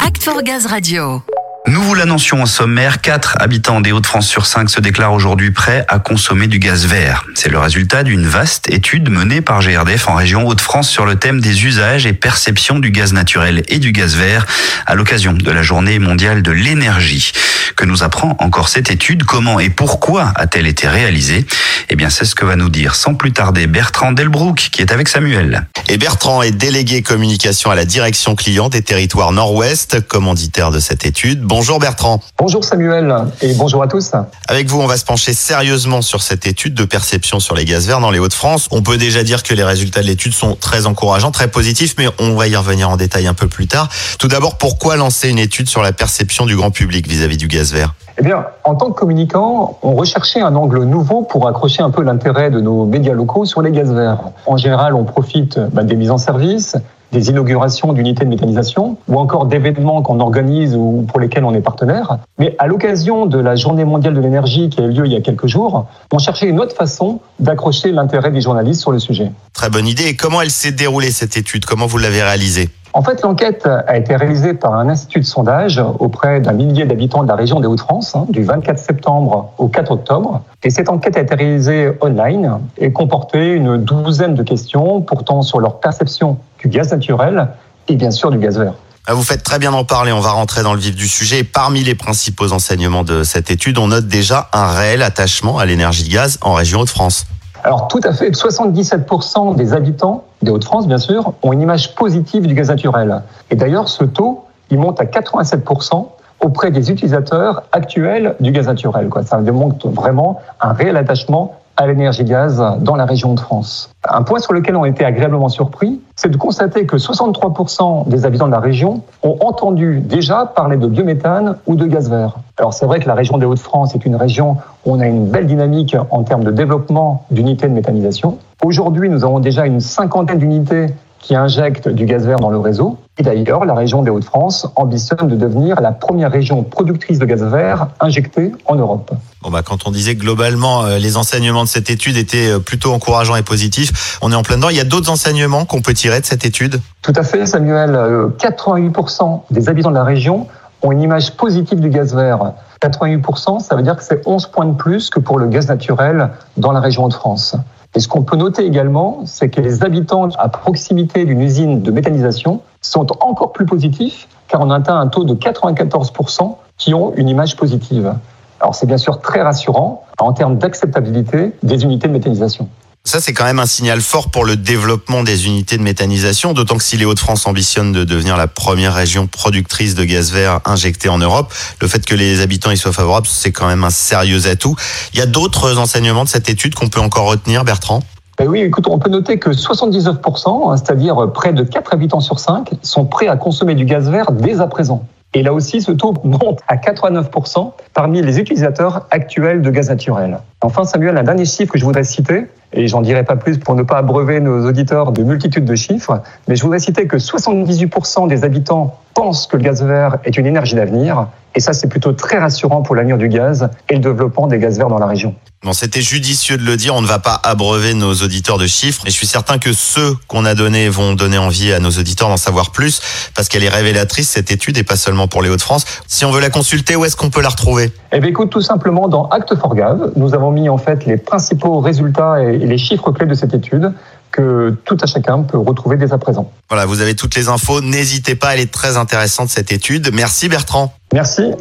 Act for Gaz Radio. Nous vous l'annoncions au sommaire, 4 habitants des Hauts-de-France sur 5 se déclarent aujourd'hui prêts à consommer du gaz vert. C'est le résultat d'une vaste étude menée par GRDF en région Hauts-de-France sur le thème des usages et perceptions du gaz naturel et du gaz vert à l'occasion de la journée mondiale de l'énergie. Que nous apprend encore cette étude? Comment et pourquoi a-t-elle été réalisée? Eh bien, c'est ce que va nous dire sans plus tarder Bertrand Delbrook qui est avec Samuel. Et Bertrand est délégué communication à la direction client des territoires nord-ouest, commanditaire de cette étude. Bonjour Bertrand. Bonjour Samuel et bonjour à tous. Avec vous, on va se pencher sérieusement sur cette étude de perception sur les gaz verts dans les Hauts-de-France. On peut déjà dire que les résultats de l'étude sont très encourageants, très positifs, mais on va y revenir en détail un peu plus tard. Tout d'abord, pourquoi lancer une étude sur la perception du grand public vis-à-vis du gaz vert? Eh bien, en tant que communicant, on recherchait un angle nouveau pour accrocher un peu l'intérêt de nos médias locaux sur les gaz verts. En général, on profite bah, des mises en service, des inaugurations d'unités de méthanisation ou encore d'événements qu'on organise ou pour lesquels on est partenaire. Mais à l'occasion de la Journée mondiale de l'énergie qui a eu lieu il y a quelques jours, on cherchait une autre façon d'accrocher l'intérêt des journalistes sur le sujet. Très bonne idée. Et comment elle s'est déroulée cette étude? Comment vous l'avez réalisée? En fait, l'enquête a été réalisée par un institut de sondage auprès d'un millier d'habitants de la région des Hauts-de-France, hein, du 24 septembre au 4 octobre. Et cette enquête a été réalisée online et comportait une douzaine de questions portant sur leur perception du gaz naturel et bien sûr du gaz vert. Ah, vous faites très bien d'en parler, on va rentrer dans le vif du sujet. Parmi les principaux enseignements de cette étude, on note déjà un réel attachement à l'énergie gaz en région Hauts-de-France. Alors tout à fait, 77% des habitants des Hauts-de-France, bien sûr, ont une image positive du gaz naturel. Et d'ailleurs, ce taux, il monte à 87% auprès des utilisateurs actuels du gaz naturel. Quoi. Ça démontre vraiment un réel attachement à l'énergie gaz dans la région de France. Un point sur lequel on a été agréablement surpris, c'est de constater que 63% des habitants de la région ont entendu déjà parler de biométhane ou de gaz vert. Alors c'est vrai que la région des Hauts-de-France est une région où on a une belle dynamique en termes de développement d'unités de méthanisation. Aujourd'hui, nous avons déjà une cinquantaine d'unités qui injectent du gaz vert dans le réseau. Et d'ailleurs, la région des Hauts-de-France ambitionne de devenir la première région productrice de gaz vert injecté en Europe. Bon bah quand on disait globalement euh, les enseignements de cette étude étaient euh, plutôt encourageants et positifs, on est en plein dedans. Il y a d'autres enseignements qu'on peut tirer de cette étude? Tout à fait, Samuel. 88% euh, des habitants de la région ont une image positive du gaz vert. 88%, ça veut dire que c'est 11 points de plus que pour le gaz naturel dans la région de France. Et ce qu'on peut noter également, c'est que les habitants à proximité d'une usine de méthanisation sont encore plus positifs, car on atteint un taux de 94% qui ont une image positive. Alors c'est bien sûr très rassurant en termes d'acceptabilité des unités de méthanisation. Ça, c'est quand même un signal fort pour le développement des unités de méthanisation, d'autant que si les Hauts-de-France ambitionnent de devenir la première région productrice de gaz vert injecté en Europe, le fait que les habitants y soient favorables, c'est quand même un sérieux atout. Il y a d'autres enseignements de cette étude qu'on peut encore retenir, Bertrand? Ben oui, écoute, on peut noter que 79%, c'est-à-dire près de 4 habitants sur 5, sont prêts à consommer du gaz vert dès à présent. Et là aussi, ce taux monte à 89% parmi les utilisateurs actuels de gaz naturel. Enfin, Samuel, un dernier chiffre que je voudrais citer, et j'en dirai pas plus pour ne pas abreuver nos auditeurs de multitudes de chiffres, mais je voudrais citer que 78% des habitants pensent que le gaz vert est une énergie d'avenir, et ça c'est plutôt très rassurant pour l'avenir du gaz et le développement des gaz verts dans la région. Bon, c'était judicieux de le dire, on ne va pas abreuver nos auditeurs de chiffres, et je suis certain que ceux qu'on a donnés vont donner envie à nos auditeurs d'en savoir plus, parce qu'elle est révélatrice, cette étude, et pas seulement pour les Hauts-de-France. Si on veut la consulter, où est-ce qu'on peut la retrouver? Eh bien écoute, tout simplement dans Act for Gav, nous avons mis en fait les principaux résultats et les chiffres clés de cette étude que tout à chacun peut retrouver dès à présent. Voilà, vous avez toutes les infos. N'hésitez pas, elle est très intéressante cette étude. Merci Bertrand. Merci.